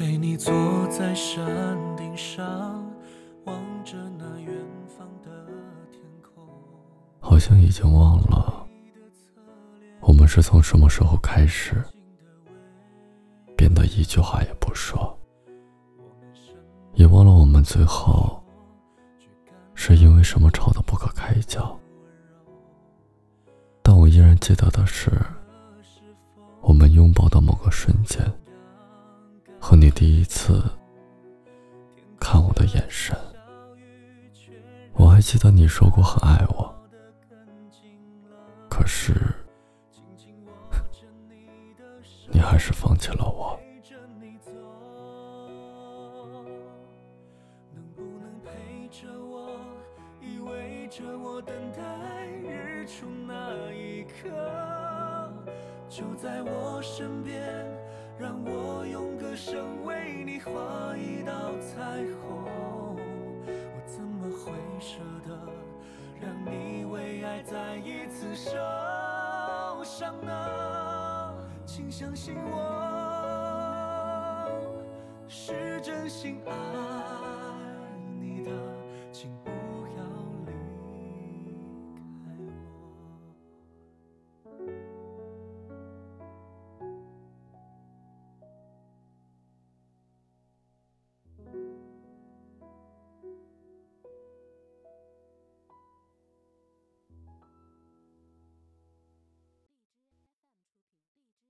陪你坐在山顶上，望着那远方的天空。好像已经忘了，我们是从什么时候开始变得一句话也不说，也忘了我们最后是因为什么吵得不可开交。但我依然记得的是，我们拥抱的某个瞬间，第一次看我的眼神。我还记得你说过很爱我，可是 你还是放弃了我。就在我身边，让我用歌声画一道彩虹，我怎么会舍得让你为爱再一次受伤呢？请相信我，是真心爱你的，请。